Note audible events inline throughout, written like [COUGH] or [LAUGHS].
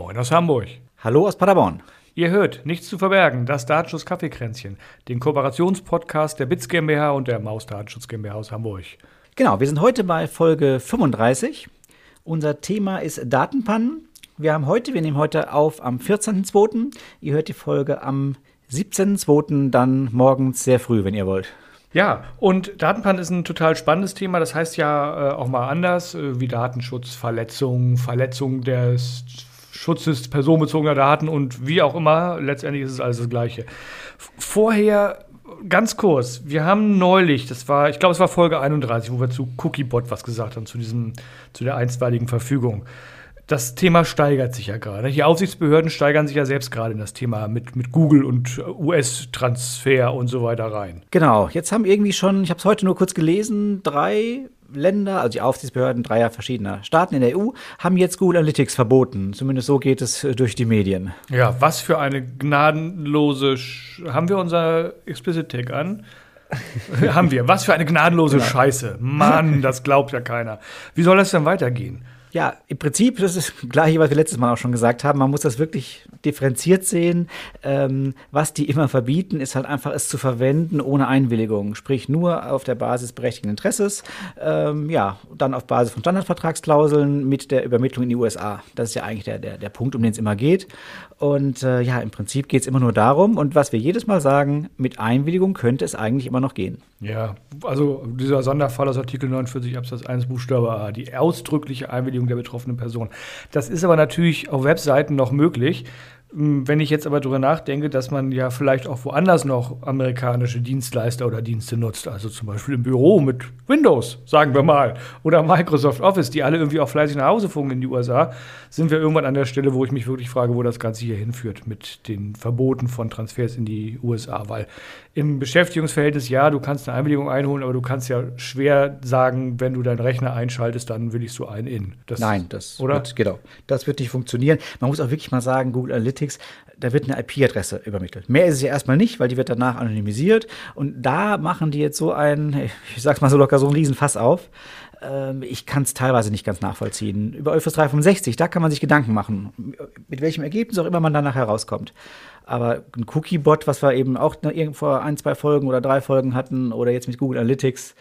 Moin aus Hamburg. Hallo aus Paderborn. Ihr hört Nichts zu verbergen, das Datenschutz Kaffeekränzchen, den Kooperationspodcast der BITS GmbH und der Maus Datenschutz GmbH aus Hamburg. Genau, wir sind heute bei Folge 35. Unser Thema ist Datenpannen. Wir haben heute, wir nehmen heute auf am 14.02. Ihr hört die Folge am 17.02. dann morgens sehr früh, wenn ihr wollt. Ja, und Datenpannen ist ein total spannendes Thema. Das heißt ja äh, auch mal anders, äh, wie Datenschutz, Verletzung, Verletzung des Schutzes personenbezogener Daten und wie auch immer. Letztendlich ist es alles das Gleiche. Vorher ganz kurz, wir haben neulich, das war, ich glaube, es war Folge 31, wo wir zu Cookiebot was gesagt haben, zu diesem, zu der einstweiligen Verfügung das Thema steigert sich ja gerade. Die Aufsichtsbehörden steigern sich ja selbst gerade in das Thema mit, mit Google und US-Transfer und so weiter rein. Genau, jetzt haben irgendwie schon, ich habe es heute nur kurz gelesen, drei Länder, also die Aufsichtsbehörden dreier verschiedener Staaten in der EU, haben jetzt Google Analytics verboten. Zumindest so geht es äh, durch die Medien. Ja, was für eine gnadenlose. Sch haben wir unser Explicit Tag an? [LAUGHS] haben wir. Was für eine gnadenlose. Scheiße. Mann, das glaubt ja keiner. Wie soll das denn weitergehen? Ja, im Prinzip, das ist das Gleiche, was wir letztes Mal auch schon gesagt haben. Man muss das wirklich differenziert sehen. Ähm, was die immer verbieten, ist halt einfach es zu verwenden ohne Einwilligung. Sprich, nur auf der Basis berechtigten Interesses. Ähm, ja, dann auf Basis von Standardvertragsklauseln mit der Übermittlung in die USA. Das ist ja eigentlich der, der, der Punkt, um den es immer geht. Und äh, ja, im Prinzip geht es immer nur darum. Und was wir jedes Mal sagen, mit Einwilligung könnte es eigentlich immer noch gehen. Ja, also dieser Sonderfall aus Artikel 49 Absatz 1 Buchstabe A, die ausdrückliche Einwilligung der betroffenen Person. Das ist aber natürlich auf Webseiten noch möglich. Hm, wenn ich jetzt aber darüber nachdenke, dass man ja vielleicht auch woanders noch amerikanische Dienstleister oder Dienste nutzt, also zum Beispiel im Büro mit Windows, sagen wir mal, oder Microsoft Office, die alle irgendwie auch fleißig nach Hause funken in die USA, sind wir irgendwann an der Stelle, wo ich mich wirklich frage, wo das Ganze hier hinführt mit den Verboten von Transfers in die USA. Weil im Beschäftigungsverhältnis, ja, du kannst eine Einwilligung einholen, aber du kannst ja schwer sagen, wenn du deinen Rechner einschaltest, dann will ich so einen in. Das, Nein, das oder? Wird, genau, das wird nicht funktionieren. Man muss auch wirklich mal sagen, Google Analytics da wird eine IP-Adresse übermittelt. Mehr ist es ja erstmal nicht, weil die wird danach anonymisiert. Und da machen die jetzt so ein, ich sag's mal so locker, so einen Riesenfass auf. Ähm, ich kann es teilweise nicht ganz nachvollziehen. Über Euphos 365, da kann man sich Gedanken machen, mit welchem Ergebnis auch immer man danach herauskommt. Aber ein Cookie-Bot, was wir eben auch vor ein, zwei Folgen oder drei Folgen hatten, oder jetzt mit Google Analytics,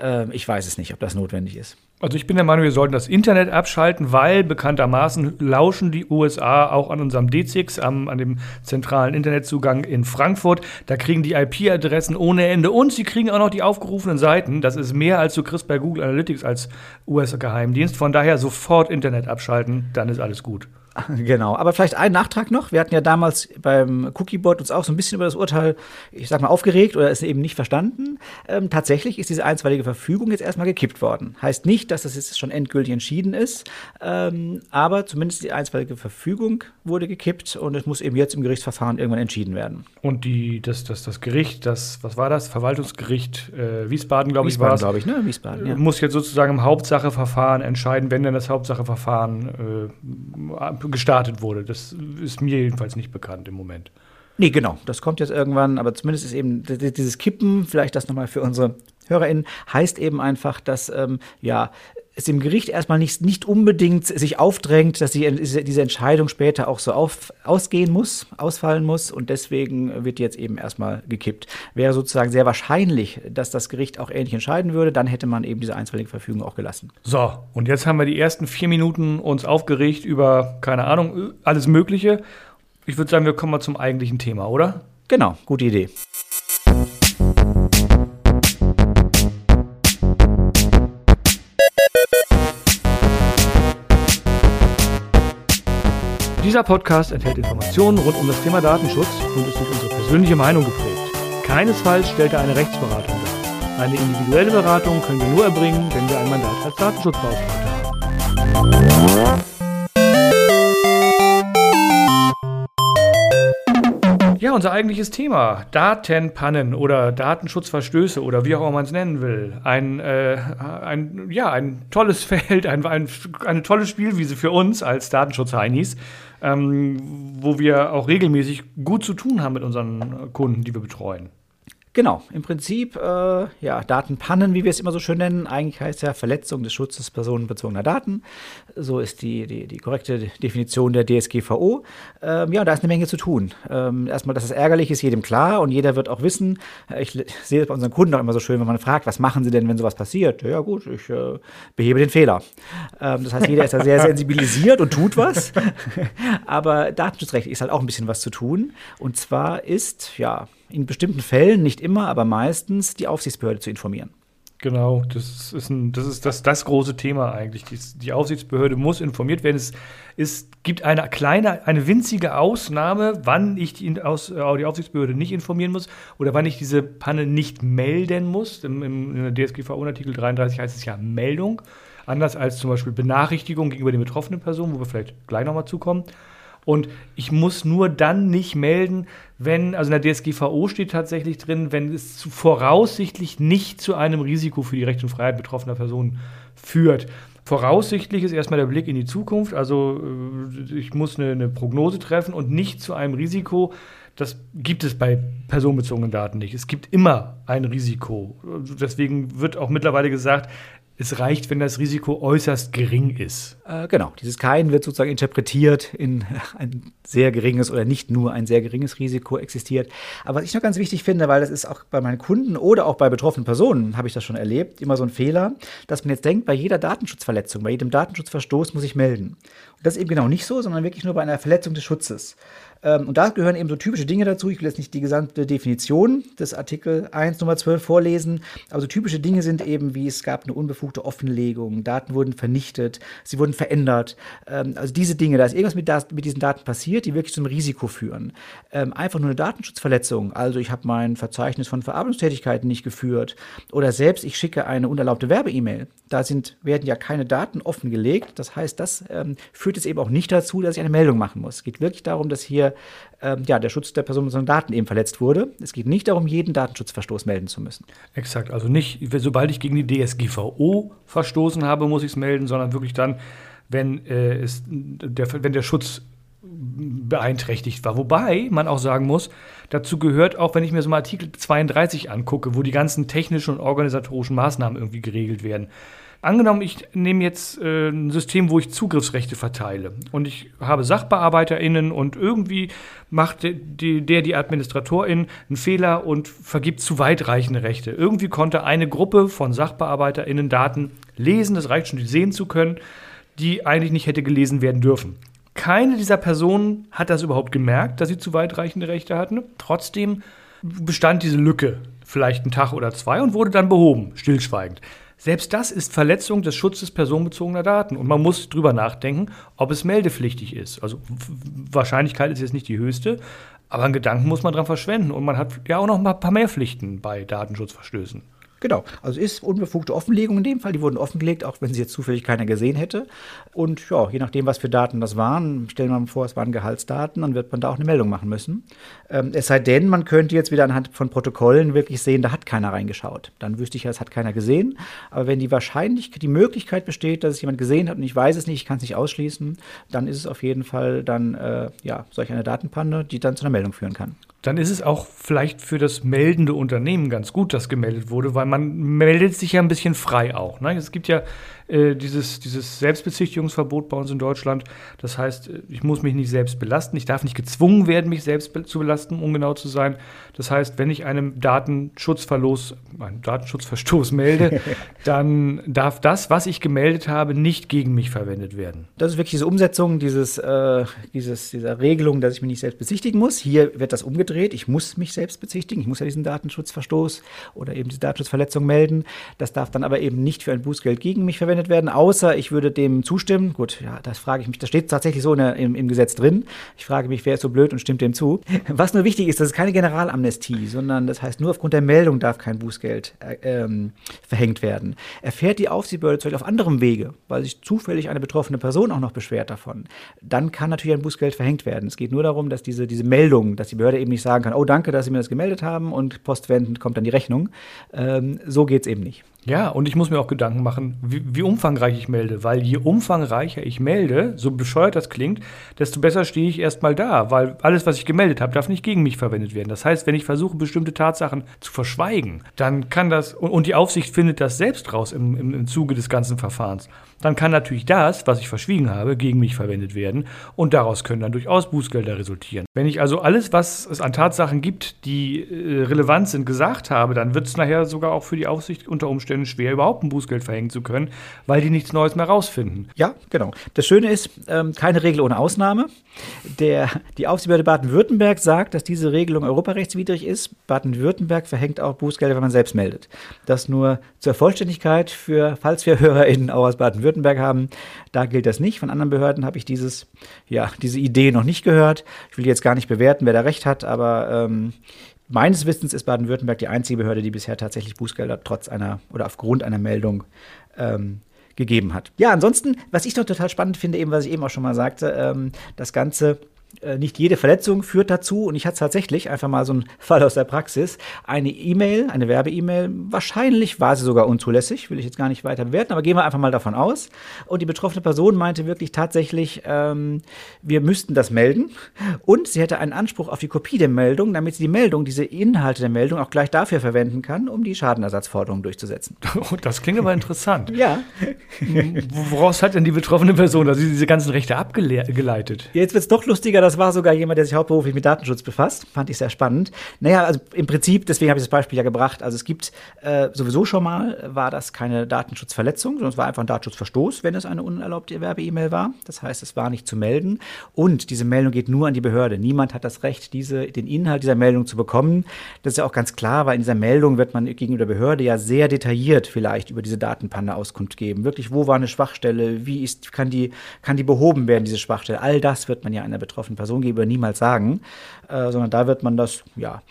äh, ich weiß es nicht, ob das notwendig ist. Also ich bin der Meinung, wir sollten das Internet abschalten, weil bekanntermaßen lauschen die USA auch an unserem D6, am, an dem zentralen Internetzugang in Frankfurt. Da kriegen die IP-Adressen ohne Ende und sie kriegen auch noch die aufgerufenen Seiten. Das ist mehr, als du kriegst bei Google Analytics als US-Geheimdienst. Von daher sofort Internet abschalten, dann ist alles gut. [LAUGHS] Genau, aber vielleicht ein Nachtrag noch. Wir hatten ja damals beim Cookiebot uns auch so ein bisschen über das Urteil, ich sag mal, aufgeregt oder es eben nicht verstanden. Ähm, tatsächlich ist diese einstweilige Verfügung jetzt erstmal gekippt worden. Heißt nicht, dass das jetzt schon endgültig entschieden ist, ähm, aber zumindest die einstweilige Verfügung wurde gekippt und es muss eben jetzt im Gerichtsverfahren irgendwann entschieden werden. Und die, das, das, das Gericht, das, was war das? Verwaltungsgericht äh, Wiesbaden, glaube ich, war es. glaube ich, ne? Wiesbaden, ja. Muss jetzt sozusagen im Hauptsacheverfahren entscheiden, wenn denn das Hauptsacheverfahren äh, gestartet wurde. Das ist mir jedenfalls nicht bekannt im Moment. Nee, genau. Das kommt jetzt irgendwann, aber zumindest ist eben dieses Kippen, vielleicht das nochmal für unsere HörerInnen, heißt eben einfach, dass ähm, ja, es im Gericht erstmal nicht, nicht unbedingt sich aufdrängt, dass die, diese Entscheidung später auch so auf, ausgehen muss, ausfallen muss und deswegen wird jetzt eben erstmal gekippt. Wäre sozusagen sehr wahrscheinlich, dass das Gericht auch ähnlich entscheiden würde, dann hätte man eben diese einstweilige Verfügung auch gelassen. So, und jetzt haben wir die ersten vier Minuten uns aufgeregt über, keine Ahnung, alles Mögliche. Ich würde sagen, wir kommen mal zum eigentlichen Thema, oder? Genau, gute Idee. Dieser Podcast enthält Informationen rund um das Thema Datenschutz und ist durch unsere persönliche Meinung geprägt. Keinesfalls stellt er eine Rechtsberatung dar. Eine individuelle Beratung können wir nur erbringen, wenn wir ein Mandat als Datenschutzbeauftragter haben. Ja, unser eigentliches Thema. Datenpannen oder Datenschutzverstöße oder wie auch immer man es nennen will. Ein, äh, ein, ja, ein tolles [LAUGHS] Feld, ein, ein, eine tolle Spielwiese für uns als Datenschutz-Heinis, ähm, wo wir auch regelmäßig gut zu tun haben mit unseren Kunden, die wir betreuen. Genau, im Prinzip, äh, ja, Datenpannen, wie wir es immer so schön nennen. Eigentlich heißt ja Verletzung des Schutzes personenbezogener Daten. So ist die, die, die korrekte Definition der DSGVO. Ähm, ja, da ist eine Menge zu tun. Ähm, erstmal, dass es ärgerlich ist, jedem klar und jeder wird auch wissen. Ich sehe es bei unseren Kunden auch immer so schön, wenn man fragt, was machen sie denn, wenn sowas passiert? Ja, gut, ich äh, behebe den Fehler. Ähm, das heißt, jeder ist da sehr [LAUGHS] sensibilisiert und tut was. [LAUGHS] Aber Datenschutzrecht ist halt auch ein bisschen was zu tun. Und zwar ist, ja, in bestimmten Fällen, nicht immer, aber meistens, die Aufsichtsbehörde zu informieren. Genau, das ist, ein, das, ist das, das große Thema eigentlich. Die, die Aufsichtsbehörde muss informiert werden. Es, es gibt eine kleine, eine winzige Ausnahme, wann ich die, aus, äh, die Aufsichtsbehörde nicht informieren muss oder wann ich diese Panne nicht melden muss. Im, im, in der DSGVO Artikel 33 heißt es ja Meldung. Anders als zum Beispiel Benachrichtigung gegenüber den betroffenen Personen, wo wir vielleicht gleich nochmal zukommen. Und ich muss nur dann nicht melden, wenn, also in der DSGVO steht tatsächlich drin, wenn es zu, voraussichtlich nicht zu einem Risiko für die Rechte und Freiheit betroffener Personen führt. Voraussichtlich ist erstmal der Blick in die Zukunft, also äh, ich muss eine, eine Prognose treffen und nicht zu einem Risiko. Das gibt es bei personenbezogenen Daten nicht. Es gibt immer ein Risiko. Deswegen wird auch mittlerweile gesagt, es reicht, wenn das Risiko äußerst gering ist. Äh, genau, dieses Kein wird sozusagen interpretiert in [LAUGHS] ein sehr geringes oder nicht nur ein sehr geringes Risiko existiert. Aber was ich noch ganz wichtig finde, weil das ist auch bei meinen Kunden oder auch bei betroffenen Personen, habe ich das schon erlebt, immer so ein Fehler, dass man jetzt denkt, bei jeder Datenschutzverletzung, bei jedem Datenschutzverstoß muss ich melden. Und das ist eben genau nicht so, sondern wirklich nur bei einer Verletzung des Schutzes. Ähm, und da gehören eben so typische Dinge dazu. Ich will jetzt nicht die gesamte Definition des Artikel 1 Nummer 12 vorlesen, aber so typische Dinge sind eben, wie es gab eine unbefugte Offenlegung, Daten wurden vernichtet, sie wurden verändert. Ähm, also diese Dinge, da ist irgendwas mit, mit, diesen Daten passiert, die wirklich zum Risiko führen. Ähm, einfach nur eine Datenschutzverletzung, also ich habe mein Verzeichnis von Verarbeitungstätigkeiten nicht geführt oder selbst ich schicke eine unerlaubte Werbe-E-Mail. Da sind, werden ja keine Daten offengelegt. Das heißt, das ähm, führt jetzt eben auch nicht dazu, dass ich eine Meldung machen muss. Es geht wirklich darum, dass hier ähm, ja, der Schutz der personenbezogenen Daten eben verletzt wurde. Es geht nicht darum, jeden Datenschutzverstoß melden zu müssen. Exakt, also nicht, sobald ich gegen die DSGVO verstoßen habe, muss ich es melden, sondern wirklich dann, wenn, äh, es, der, wenn der Schutz beeinträchtigt war. Wobei man auch sagen muss, dazu gehört auch, wenn ich mir so mal Artikel 32 angucke, wo die ganzen technischen und organisatorischen Maßnahmen irgendwie geregelt werden. Angenommen, ich nehme jetzt äh, ein System, wo ich Zugriffsrechte verteile und ich habe SachbearbeiterInnen und irgendwie macht die, der, die Administratorin einen Fehler und vergibt zu weitreichende Rechte. Irgendwie konnte eine Gruppe von SachbearbeiterInnen Daten lesen, das reicht schon, die sehen zu können, die eigentlich nicht hätte gelesen werden dürfen. Keine dieser Personen hat das überhaupt gemerkt, dass sie zu weitreichende Rechte hatten. Trotzdem bestand diese Lücke vielleicht einen Tag oder zwei und wurde dann behoben, stillschweigend. Selbst das ist Verletzung des Schutzes personenbezogener Daten. Und man muss drüber nachdenken, ob es meldepflichtig ist. Also Wahrscheinlichkeit ist jetzt nicht die höchste, aber einen Gedanken muss man dran verschwenden. Und man hat ja auch noch ein paar mehr Pflichten bei Datenschutzverstößen. Genau, also ist unbefugte Offenlegung in dem Fall. Die wurden offengelegt, auch wenn sie jetzt zufällig keiner gesehen hätte. Und ja, je nachdem, was für Daten das waren, stellen wir mal vor, es waren Gehaltsdaten, dann wird man da auch eine Meldung machen müssen. Ähm, es sei denn, man könnte jetzt wieder anhand von Protokollen wirklich sehen, da hat keiner reingeschaut. Dann wüsste ich ja, es hat keiner gesehen. Aber wenn die Wahrscheinlichkeit, die Möglichkeit besteht, dass es jemand gesehen hat und ich weiß es nicht, ich kann es nicht ausschließen, dann ist es auf jeden Fall dann äh, ja solch eine Datenpanne, die dann zu einer Meldung führen kann dann ist es auch vielleicht für das meldende Unternehmen ganz gut, dass gemeldet wurde, weil man meldet sich ja ein bisschen frei auch. Ne? Es gibt ja äh, dieses, dieses Selbstbezichtigungsverbot bei uns in Deutschland. Das heißt, äh, ich muss mich nicht selbst belasten. Ich darf nicht gezwungen werden, mich selbst be zu belasten, um genau zu sein. Das heißt, wenn ich einem Datenschutzverlos, einen Datenschutzverstoß melde, [LAUGHS] dann darf das, was ich gemeldet habe, nicht gegen mich verwendet werden. Das ist wirklich diese Umsetzung dieses, äh, dieses, dieser Regelung, dass ich mich nicht selbst bezichtigen muss. Hier wird das umgedreht. Ich muss mich selbst bezichtigen. Ich muss ja diesen Datenschutzverstoß oder eben diese Datenschutzverletzung melden. Das darf dann aber eben nicht für ein Bußgeld gegen mich verwendet verwendet werden, außer ich würde dem zustimmen. Gut, ja, das frage ich mich. Das steht tatsächlich so der, im, im, Gesetz drin. Ich frage mich, wer ist so blöd und stimmt dem zu. [LAUGHS] Was nur wichtig ist, das ist keine Generalamnestie, sondern das heißt, nur aufgrund der Meldung darf kein Bußgeld äh, ähm, verhängt werden. Erfährt die Aufsichtsbehörde zum Beispiel auf anderem Wege, weil sich zufällig eine betroffene Person auch noch beschwert davon, dann kann natürlich ein Bußgeld verhängt werden. Es geht nur darum, dass diese, diese Meldung, dass die Behörde eben nicht sagen kann, oh danke, dass Sie mir das gemeldet haben und postwendend kommt dann die Rechnung. Ähm, so geht es eben nicht. Ja, und ich muss mir auch Gedanken machen, wie, wie, umfangreich ich melde, weil je umfangreicher ich melde, so bescheuert das klingt, desto besser stehe ich erstmal da, weil alles, was ich gemeldet habe, darf nicht gegen mich verwendet werden. Das heißt, wenn ich versuche, bestimmte Tatsachen zu verschweigen, dann kann das, und, die Aufsicht findet das selbst raus im, im, im Zuge des ganzen Verfahrens, dann kann natürlich das, was ich verschwiegen habe, gegen mich verwendet werden und daraus können dann durchaus Bußgelder resultieren. Wenn ich also alles, was es an Tatsachen gibt, die äh, relevant sind, gesagt habe, dann wird es nachher sogar auch für die Aufsicht unter Umständen schwer, überhaupt ein Bußgeld verhängen zu können, weil die nichts Neues mehr rausfinden. Ja, genau. Das Schöne ist, ähm, keine Regel ohne Ausnahme. Der, die Aufsichtsbehörde Baden-Württemberg sagt, dass diese Regelung europarechtswidrig ist. Baden-Württemberg verhängt auch Bußgelder, wenn man selbst meldet. Das nur zur Vollständigkeit für, falls wir [LAUGHS] HörerInnen auch aus Baden-Württemberg Baden-Württemberg haben. Da gilt das nicht. Von anderen Behörden habe ich dieses, ja, diese Idee noch nicht gehört. Ich will jetzt gar nicht bewerten, wer da recht hat, aber ähm, meines Wissens ist Baden-Württemberg die einzige Behörde, die bisher tatsächlich Bußgelder trotz einer oder aufgrund einer Meldung ähm, gegeben hat. Ja, ansonsten, was ich noch total spannend finde, eben was ich eben auch schon mal sagte, ähm, das Ganze nicht jede Verletzung führt dazu, und ich hatte tatsächlich einfach mal so einen [LAUGHS] Fall aus der Praxis, eine E-Mail, eine Werbe-E-Mail, wahrscheinlich war sie sogar unzulässig, will ich jetzt gar nicht weiter bewerten, aber gehen wir einfach mal davon aus. Und die betroffene Person meinte wirklich tatsächlich, ähm, wir müssten das melden und sie hätte einen Anspruch auf die Kopie der Meldung, damit sie die Meldung, diese Inhalte der Meldung auch gleich dafür verwenden kann, um die Schadenersatzforderung durchzusetzen. [LAUGHS] Das klingt aber interessant. ja. Woraus hat denn die betroffene Person also diese ganzen Rechte abgeleitet? Jetzt wird es doch lustiger, das war sogar jemand, der sich hauptberuflich mit Datenschutz befasst. Fand ich sehr spannend. Naja, also im Prinzip, deswegen habe ich das Beispiel ja gebracht. Also es gibt äh, sowieso schon mal, war das keine Datenschutzverletzung, sondern es war einfach ein Datenschutzverstoß, wenn es eine unerlaubte Werbe-E-Mail war. Das heißt, es war nicht zu melden. Und diese Meldung geht nur an die Behörde. Niemand hat das Recht, diese, den Inhalt dieser Meldung zu bekommen. Das ist ja auch ganz klar, weil in dieser Meldung wird man gegenüber der Behörde ja sehr detailliert vielleicht über diese Datenpanne Auskunft geben. Wirklich, wo war eine Schwachstelle? Wie ist, kann die, kann die behoben werden, diese Schwachstelle? All das wird man ja einer betroffenen Person gegenüber niemals sagen, äh, sondern da wird man das ja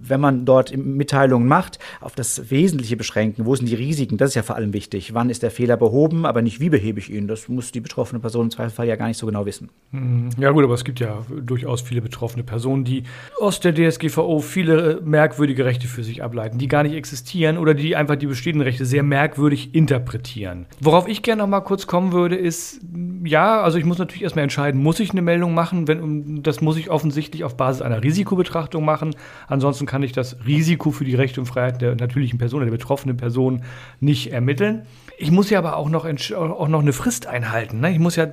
wenn man dort Mitteilungen macht, auf das Wesentliche beschränken. Wo sind die Risiken? Das ist ja vor allem wichtig. Wann ist der Fehler behoben, aber nicht wie behebe ich ihn? Das muss die betroffene Person im Zweifelsfall ja gar nicht so genau wissen. Mhm. Ja gut, aber es gibt ja durchaus viele betroffene Personen, die aus der DSGVO viele merkwürdige Rechte für sich ableiten, die gar nicht existieren oder die einfach die bestehenden Rechte sehr merkwürdig interpretieren. Worauf ich gerne noch mal kurz kommen würde, ist, ja, also ich muss natürlich erstmal entscheiden, muss ich eine Meldung machen? Wenn, das muss ich offensichtlich auf Basis einer Risikobetrachtung machen. Ansonsten kann ich das Risiko für die Rechte und Freiheit der natürlichen Person, der betroffenen Person nicht ermitteln. Ich muss ja aber auch noch, auch noch eine Frist einhalten. Ne? Ich muss ja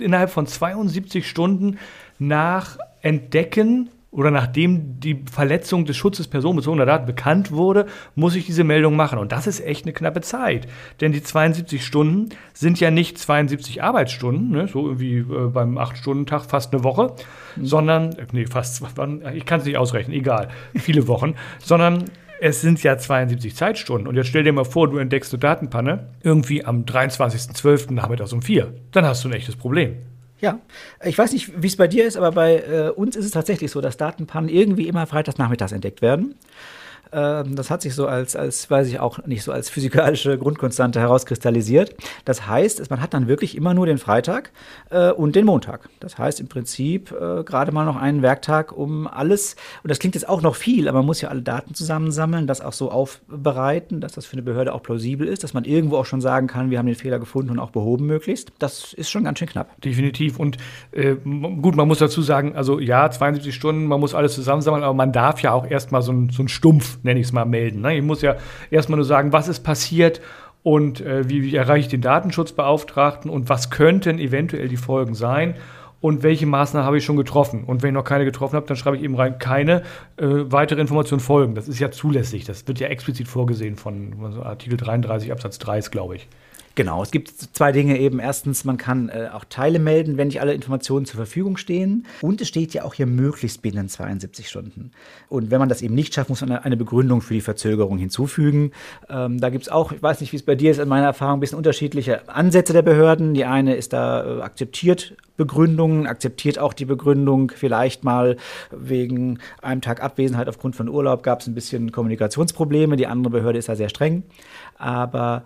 innerhalb von 72 Stunden nach Entdecken oder nachdem die Verletzung des Schutzes personenbezogener Daten bekannt wurde, muss ich diese Meldung machen. Und das ist echt eine knappe Zeit. Denn die 72 Stunden sind ja nicht 72 Arbeitsstunden, ne, so irgendwie äh, beim 8-Stunden-Tag fast eine Woche, mhm. sondern, äh, nee, fast, ich kann es nicht ausrechnen, egal, viele Wochen, sondern es sind ja 72 Zeitstunden. Und jetzt stell dir mal vor, du entdeckst eine Datenpanne irgendwie am 23.12. nachmittags um 4. Dann hast du ein echtes Problem. Ja, ich weiß nicht, wie es bei dir ist, aber bei äh, uns ist es tatsächlich so, dass Datenpannen irgendwie immer freitags nachmittags entdeckt werden. Ähm, das hat sich so als, als, weiß ich auch nicht, so als physikalische Grundkonstante herauskristallisiert. Das heißt, man hat dann wirklich immer nur den Freitag äh, und den Montag. Das heißt im Prinzip äh, gerade mal noch einen Werktag, um alles, und das klingt jetzt auch noch viel, aber man muss ja alle Daten zusammensammeln, das auch so aufbereiten, dass das für eine Behörde auch plausibel ist, dass man irgendwo auch schon sagen kann, wir haben den Fehler gefunden und auch behoben möglichst. Das ist schon ganz schön knapp. Definitiv. Und äh, gut, man muss dazu sagen, also ja, 72 Stunden, man muss alles zusammensammeln, aber man darf ja auch erstmal so, so einen Stumpf nenne ich es mal, melden. Ne? Ich muss ja erstmal nur sagen, was ist passiert und äh, wie, wie erreiche ich den Datenschutzbeauftragten und was könnten eventuell die Folgen sein und welche Maßnahmen habe ich schon getroffen. Und wenn ich noch keine getroffen habe, dann schreibe ich eben rein, keine äh, weitere Informationen folgen. Das ist ja zulässig. Das wird ja explizit vorgesehen von also Artikel 33 Absatz 3, glaube ich. Genau, es gibt zwei Dinge eben. Erstens, man kann äh, auch Teile melden, wenn nicht alle Informationen zur Verfügung stehen. Und es steht ja auch hier möglichst binnen 72 Stunden. Und wenn man das eben nicht schafft, muss man eine Begründung für die Verzögerung hinzufügen. Ähm, da gibt es auch, ich weiß nicht, wie es bei dir ist, in meiner Erfahrung ein bisschen unterschiedliche Ansätze der Behörden. Die eine ist da äh, akzeptiert Begründungen, akzeptiert auch die Begründung, vielleicht mal wegen einem Tag Abwesenheit aufgrund von Urlaub gab es ein bisschen Kommunikationsprobleme. Die andere Behörde ist da sehr streng. Aber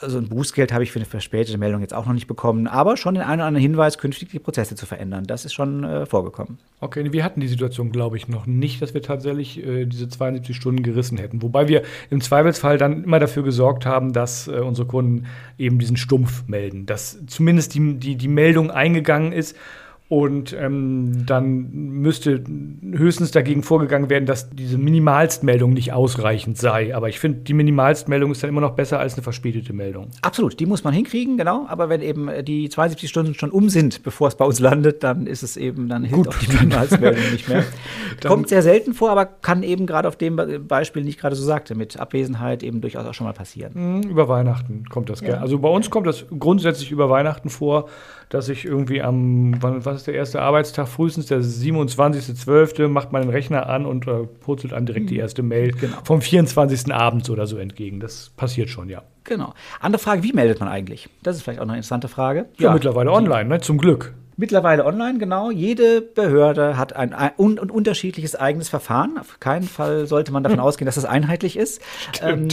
Also ein Bußgeld habe ich für eine verspätete Meldung jetzt auch noch nicht bekommen, aber schon den einen oder anderen Hinweis, künftig die Prozesse zu verändern. Das ist schon äh, vorgekommen. Okay, wir hatten die Situation, glaube ich, noch nicht, dass wir tatsächlich äh, diese 72 Stunden gerissen hätten. Wobei wir im Zweifelsfall dann immer dafür gesorgt haben, dass äh, unsere Kunden eben diesen Stumpf melden, dass zumindest die, die, die Meldung eingegangen ist und ähm, dann müsste höchstens dagegen vorgegangen werden, dass diese Minimalstmeldung nicht ausreichend sei. Aber ich finde, die Minimalstmeldung ist dann immer noch besser als eine verspätete Meldung. Absolut, die muss man hinkriegen, genau. Aber wenn eben die 72 Stunden schon um sind, bevor es bei uns landet, dann ist es eben, dann hilft Gut. auch die Minimalstmeldung nicht mehr. [LAUGHS] Kommt sehr selten vor, aber kann eben gerade auf dem Beispiel, ich gerade so sagte, mit Abwesenheit eben durchaus auch schon mal passieren. Mhm, über Weihnachten kommt das ja. gerne. Also bei uns kommt das grundsätzlich über Weihnachten vor dass ich irgendwie am, wann, was ist der erste Arbeitstag? Frühestens der 27.12. macht man den Rechner an und äh, purzelt an direkt die hm, erste Mail genau. vom 24. abends oder so entgegen. Das passiert schon, ja. Genau. Andere Frage, wie meldet man eigentlich? Das ist vielleicht auch eine interessante Frage. Ja, ja mittlerweile online, ne? zum Glück. Mittlerweile online, genau. Jede Behörde hat ein, ein un, un unterschiedliches eigenes Verfahren. Auf keinen Fall sollte man davon hm. ausgehen, dass das einheitlich ist. Ähm,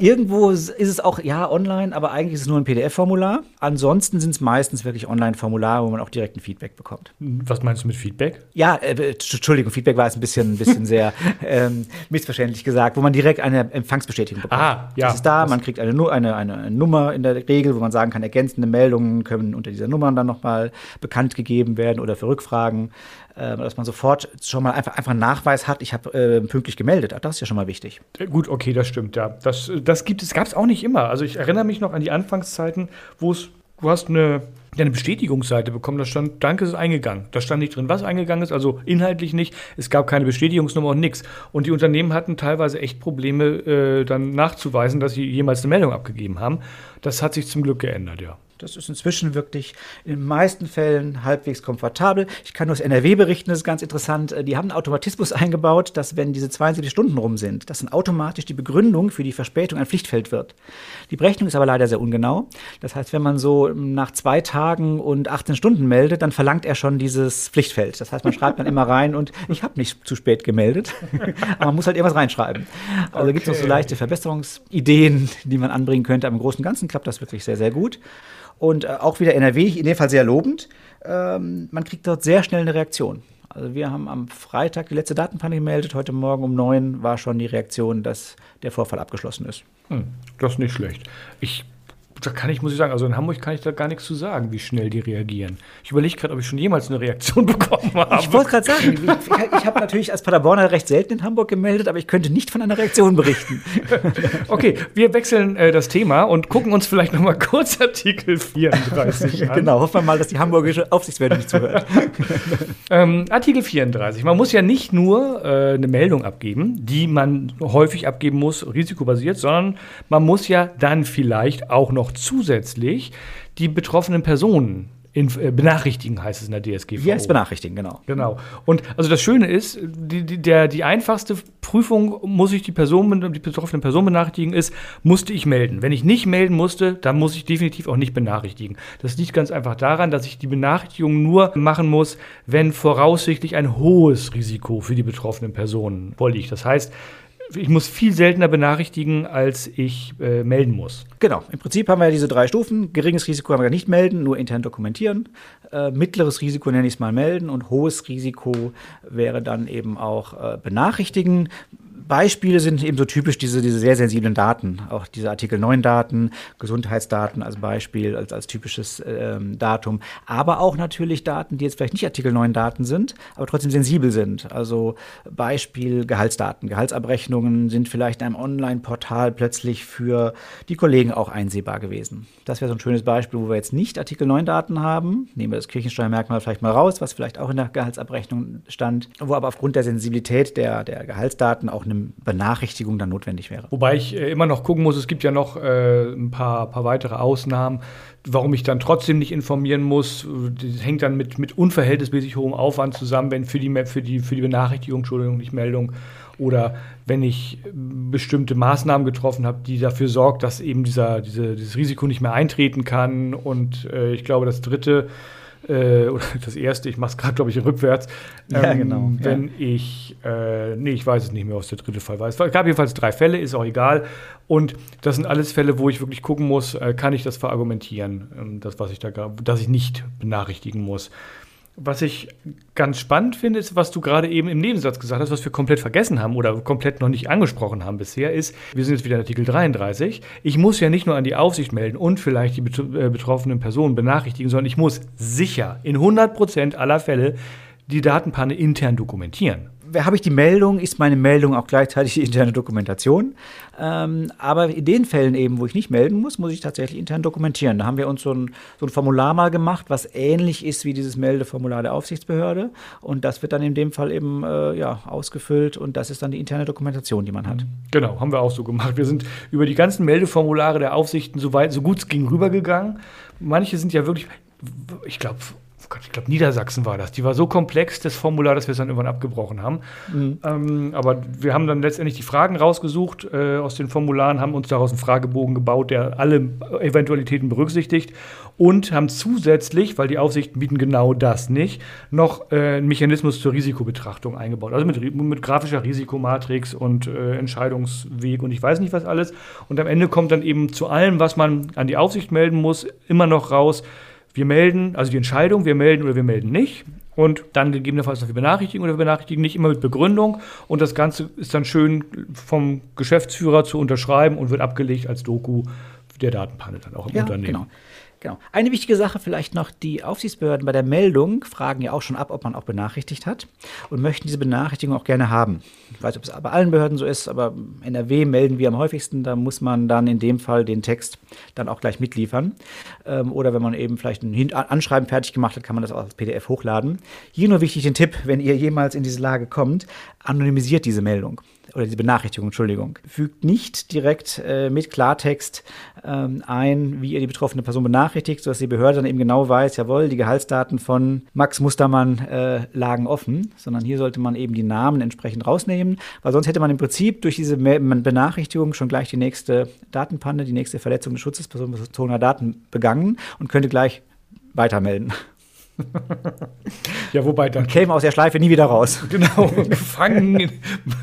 irgendwo ist es auch, ja, online, aber eigentlich ist es nur ein PDF-Formular. Ansonsten sind es meistens wirklich Online-Formulare, wo man auch direkt ein Feedback bekommt. Was meinst du mit Feedback? Ja, äh, Entschuldigung, Feedback war jetzt ein bisschen, ein bisschen sehr ähm, missverständlich gesagt, wo man direkt eine Empfangsbestätigung bekommt. Ah, ja. Das ist da, man kriegt eine, eine, eine Nummer in der Regel, wo man sagen kann, ergänzende Meldungen können unter dieser Nummer dann nochmal bekannt bekannt gegeben werden oder für Rückfragen, äh, dass man sofort schon mal einfach, einfach einen Nachweis hat, ich habe äh, pünktlich gemeldet. Das ist ja schon mal wichtig. Gut, okay, das stimmt, ja. Das, das gibt es, gab es auch nicht immer. Also ich erinnere mich noch an die Anfangszeiten, wo es, du hast eine eine Bestätigungsseite bekommen, da stand, danke, ist eingegangen. Da stand nicht drin, was eingegangen ist, also inhaltlich nicht. Es gab keine Bestätigungsnummer und nichts. Und die Unternehmen hatten teilweise echt Probleme, äh, dann nachzuweisen, dass sie jemals eine Meldung abgegeben haben. Das hat sich zum Glück geändert, ja. Das ist inzwischen wirklich in den meisten Fällen halbwegs komfortabel. Ich kann nur aus NRW berichten, das ist ganz interessant. Die haben einen Automatismus [LAUGHS] eingebaut, dass wenn diese 72 Stunden rum sind, dass dann automatisch die Begründung für die Verspätung ein Pflichtfeld wird. Die Berechnung ist aber leider sehr ungenau. Das heißt, wenn man so nach zwei Tagen und 18 Stunden meldet, dann verlangt er schon dieses Pflichtfeld. Das heißt, man schreibt dann immer rein und ich habe nicht zu spät gemeldet. [LAUGHS] aber man muss halt irgendwas reinschreiben. Also okay. gibt es noch so leichte Verbesserungsideen, die man anbringen könnte. Aber im Großen und Ganzen klappt das wirklich sehr, sehr gut. Und äh, auch wieder NRW, in dem Fall sehr lobend. Ähm, man kriegt dort sehr schnell eine Reaktion. Also wir haben am Freitag die letzte Datenpanne gemeldet. Heute Morgen um neun war schon die Reaktion, dass der Vorfall abgeschlossen ist. Hm, das ist nicht schlecht. Ich da kann ich, muss ich sagen, also in Hamburg kann ich da gar nichts zu sagen, wie schnell die reagieren. Ich überlege gerade, ob ich schon jemals eine Reaktion [LAUGHS] bekommen habe. Ich wollte gerade sagen, ich, ich, habe natürlich als Paderborner recht selten in Hamburg gemeldet, aber ich könnte nicht von einer Reaktion berichten. [LAUGHS] okay, wir wechseln äh, das Thema und gucken uns vielleicht noch mal kurz Artikel 34 an. Genau, hoffen wir mal, dass die hamburgische Aufsichtsbehörde nicht zuhört. [LAUGHS] ähm, Artikel 34. Man muss ja nicht nur äh, eine Meldung abgeben, die man häufig abgeben muss, risikobasiert, sondern man muss ja dann vielleicht auch noch noch zusätzlich die betroffenen Personen in, äh, benachrichtigen, heißt es in der DSGVO. Yes, benachrichtigen, genau. Genau. Und also das Schöne ist, die, die, der, die einfachste Prüfung, muss ich die Person, die betroffene Person benachrichtigen, ist, musste ich melden. Wenn ich nicht melden musste, dann muss ich definitiv auch nicht benachrichtigen. Das liegt ganz einfach daran, dass ich die Benachrichtigung nur machen muss, wenn voraussichtlich ein hohes Risiko für die betroffenen Personen vorliegt. Das heißt, ich muss viel seltener benachrichtigen, als ich äh, melden muss. Genau. Im Prinzip haben wir ja diese drei Stufen. Geringes Risiko haben wir nicht melden, nur intern dokumentieren. Äh, mittleres Risiko nenne ich es mal melden und hohes Risiko wäre dann eben auch äh, benachrichtigen. Beispiele sind eben so typisch diese, diese sehr sensiblen Daten, auch diese Artikel 9 Daten, Gesundheitsdaten als Beispiel, als, als typisches ähm, Datum, aber auch natürlich Daten, die jetzt vielleicht nicht Artikel 9 Daten sind, aber trotzdem sensibel sind. Also Beispiel Gehaltsdaten. Gehaltsabrechnungen sind vielleicht in einem Online-Portal plötzlich für die Kollegen auch einsehbar gewesen. Das wäre so ein schönes Beispiel, wo wir jetzt nicht Artikel 9 Daten haben. Nehmen wir das Kirchensteuermerkmal vielleicht mal raus, was vielleicht auch in der Gehaltsabrechnung stand, wo aber aufgrund der Sensibilität der, der Gehaltsdaten auch eine Benachrichtigung dann notwendig wäre. Wobei ich äh, immer noch gucken muss, es gibt ja noch äh, ein paar, paar weitere Ausnahmen, warum ich dann trotzdem nicht informieren muss. Das hängt dann mit, mit unverhältnismäßig hohem Aufwand zusammen, wenn für die, für die, für die Benachrichtigung, Entschuldigung, nicht Meldung, oder wenn ich bestimmte Maßnahmen getroffen habe, die dafür sorgt, dass eben dieser, diese, dieses Risiko nicht mehr eintreten kann. Und äh, ich glaube, das dritte äh, oder das erste, ich mache es gerade, glaube ich, rückwärts. Ähm, Ja, genau, ja. Wenn ich, äh, nee, ich weiß es nicht mehr, was der dritte Fall war. Es gab jedenfalls drei Fälle, ist auch egal. Und das sind alles Fälle, wo ich wirklich gucken muss, äh, kann ich das verargumentieren, ähm, das, was ich da, dass ich nicht benachrichtigen muss. Was ich ganz spannend finde, ist, was du gerade eben im Nebensatz gesagt hast, was wir komplett vergessen haben oder komplett noch nicht angesprochen haben bisher, ist, wir sind jetzt wieder in Artikel 33. Ich muss ja nicht nur an die Aufsicht melden und vielleicht die äh, betroffenen Personen benachrichtigen, sondern ich muss sicher in 100% aller Fälle die Datenpanne intern dokumentieren. Habe ich die Meldung, ist meine Meldung auch gleichzeitig die interne Dokumentation. Ähm, aber in den Fällen eben, wo ich nicht melden muss, muss ich tatsächlich intern dokumentieren. Da haben wir uns so ein, so ein Formular mal gemacht, was ähnlich ist wie dieses Meldeformular der Aufsichtsbehörde. Und das wird dann in dem Fall eben äh, ja, ausgefüllt und das ist dann die interne Dokumentation, die man hat. Genau, haben wir auch so gemacht. Wir sind über die ganzen Meldeformulare der Aufsichten so weit, so gut es ging, rübergegangen. Manche sind ja wirklich, ich glaube, Gott, ich glaube, Niedersachsen war das. Die war so komplex, das Formular, dass wir es dann irgendwann abgebrochen haben. Ähm, aber wir haben dann letztendlich die Fragen rausgesucht äh, aus den Formularen, haben uns daraus einen Fragebogen gebaut, der alle Eventualitäten berücksichtigt und haben zusätzlich, weil die Aufsichten bieten genau das nicht, noch äh, einen Mechanismus zur Risikobetrachtung eingebaut. Also mit, mit grafischer Risikomatrix und äh, Entscheidungsweg und ich weiß nicht was alles. Und am Ende kommt dann eben zu allem, was man an die Aufsicht melden muss, immer noch raus, wir melden, also die Entscheidung, wir melden oder wir melden nicht. Und dann gegebenenfalls noch wir benachrichtigen oder wir benachrichtigen nicht, immer mit Begründung. Und das Ganze ist dann schön vom Geschäftsführer zu unterschreiben und wird abgelegt als Doku der Datenpanne dann auch im Ja, Unternehmen. genau. Genau. Eine wichtige Sache vielleicht noch, die Aufsichtsbehörden bei der Meldung fragen ja auch schon ab, ob man auch benachrichtigt hat und möchten diese Benachrichtigung auch gerne haben. Ich weiß, ob es bei allen Behörden so ist, aber NRW melden wir am häufigsten, da muss man dann in dem Fall den Text dann auch gleich mitliefern. Ähm, oder wenn man eben vielleicht ein Anschreiben fertig gemacht hat, kann man das auch als PDF hochladen. Hier nur wichtig den Tipp, wenn ihr jemals in diese Lage kommt, anonymisiert diese Meldung oder diese Benachrichtigung, Entschuldigung. Fügt nicht direkt äh, mit Klartext ähm, ein, wie ihr die betroffene Person benachrichtigt, sodass die Behörde dann eben genau weiß, jawohl, die Gehaltsdaten von Max Mustermann äh, lagen offen, sondern hier sollte man eben die Namen entsprechend rausnehmen, weil sonst hätte man im Prinzip durch diese Benachrichtigung schon gleich die nächste Datenpanne, die nächste Verletzung des Schutzes personenbezogener Daten begangen und könnte gleich weitermelden. [LAUGHS] Ja, wobei dann Käme aus der Schleife nie wieder raus. [LAUGHS] Genau, gefangen in,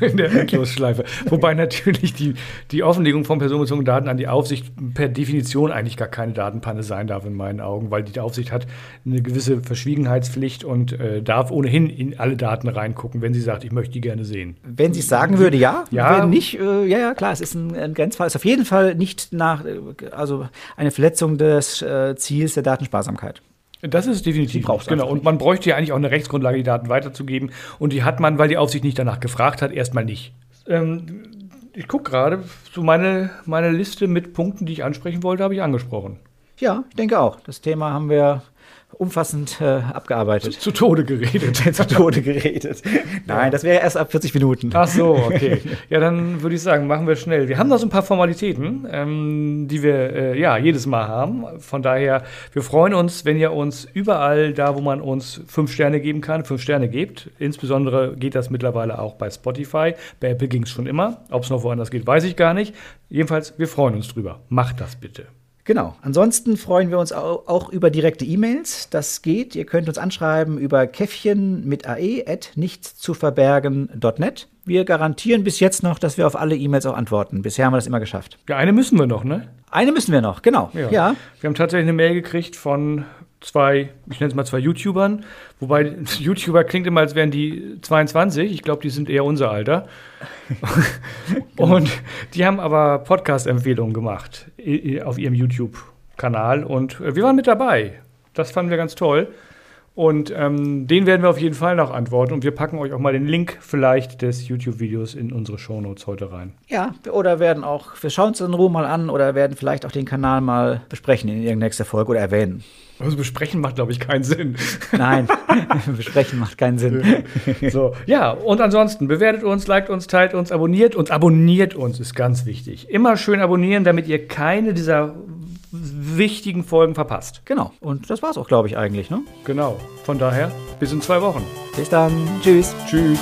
[LAUGHS] in der Endlosschleife. Wobei natürlich die, die Offenlegung von personenbezogenen Daten an die Aufsicht per Definition eigentlich gar keine Datenpanne sein darf in meinen Augen, weil die Aufsicht hat eine gewisse Verschwiegenheitspflicht und äh, darf ohnehin in alle Daten reingucken, wenn sie sagt, ich möchte die gerne sehen. Wenn sie es sagen würde, ja. Ja. Wenn nicht, äh, ja, ja, klar, es ist ein, ein Grenzfall. Es ist auf jeden Fall nicht nach, äh, also eine Verletzung des äh, Ziels der Datensparsamkeit. Das ist definitiv Die braucht's genau. einfach Und man bräuchte ja eigentlich auch eine Rechtsgrundlage, die Daten weiterzugeben. Und die hat man, weil die Aufsicht nicht danach gefragt hat, erstmal nicht. Ähm, ich gucke gerade, so meine, meine Liste mit Punkten, die ich ansprechen wollte, habe ich angesprochen. Ja, ich denke auch. Das Thema haben wir umfassend äh, abgearbeitet. Zu Tode geredet. Zu Tode geredet. [LAUGHS] Nein, das wäre erst ab 40 Minuten. Ach so, okay. [LAUGHS] Ja, dann würde ich sagen, machen wir schnell. Wir haben noch so ein paar Formalitäten, ähm, die wir äh, ja jedes Mal haben. Von daher, wir freuen uns, wenn ihr uns überall da, wo man uns fünf Sterne geben kann, fünf Sterne gebt. Insbesondere geht das mittlerweile auch bei Spotify. Bei Apple ging es schon immer. Ob es noch woanders geht, weiß ich gar nicht. Jedenfalls, wir freuen uns drüber. Macht das bitte. Genau. Ansonsten freuen wir uns au- auch über direkte E-Mails. Das geht. Ihr könnt uns anschreiben über käffchen mit ae at nichtszuverbergen.net. Wir garantieren bis jetzt noch, dass wir auf alle E-Mails auch antworten. Bisher haben wir das immer geschafft. Ja, eine müssen wir noch, ne? Eine müssen wir noch, genau. Ja. Wir haben tatsächlich eine Mail gekriegt von zwei, ich nenne es mal zwei YouTubern, wobei [LAUGHS] YouTuber klingt immer, als wären die 22. Ich glaube, die sind eher unser Alter. [LAUGHS] Und die haben aber Podcast-Empfehlungen gemacht auf ihrem YouTube-Kanal und äh, wir waren mit dabei. Das fanden wir ganz toll. Und ähm, den werden wir auf jeden Fall noch antworten und wir packen euch auch mal den Link vielleicht des YouTube-Videos in unsere Shownotes heute rein. Ja, oder werden auch, wir schauen uns in Ruhe mal an oder werden vielleicht auch den Kanal mal besprechen in irgendeiner Folge oder erwähnen. Also besprechen macht, glaube ich, keinen Sinn. [LAUGHS] Nein, [LAUGHS] besprechen macht keinen Sinn. [LAUGHS] So, ja, und ansonsten bewertet uns, liked uns, teilt uns, abonniert uns. Abonniert uns ist ganz wichtig. Immer schön abonnieren, damit ihr keine dieser wichtigen Folgen verpasst. Genau. Und das war's auch, glaube ich, eigentlich. Ne? Genau. Von daher, bis in zwei Wochen. Bis dann. Tschüss. Tschüss.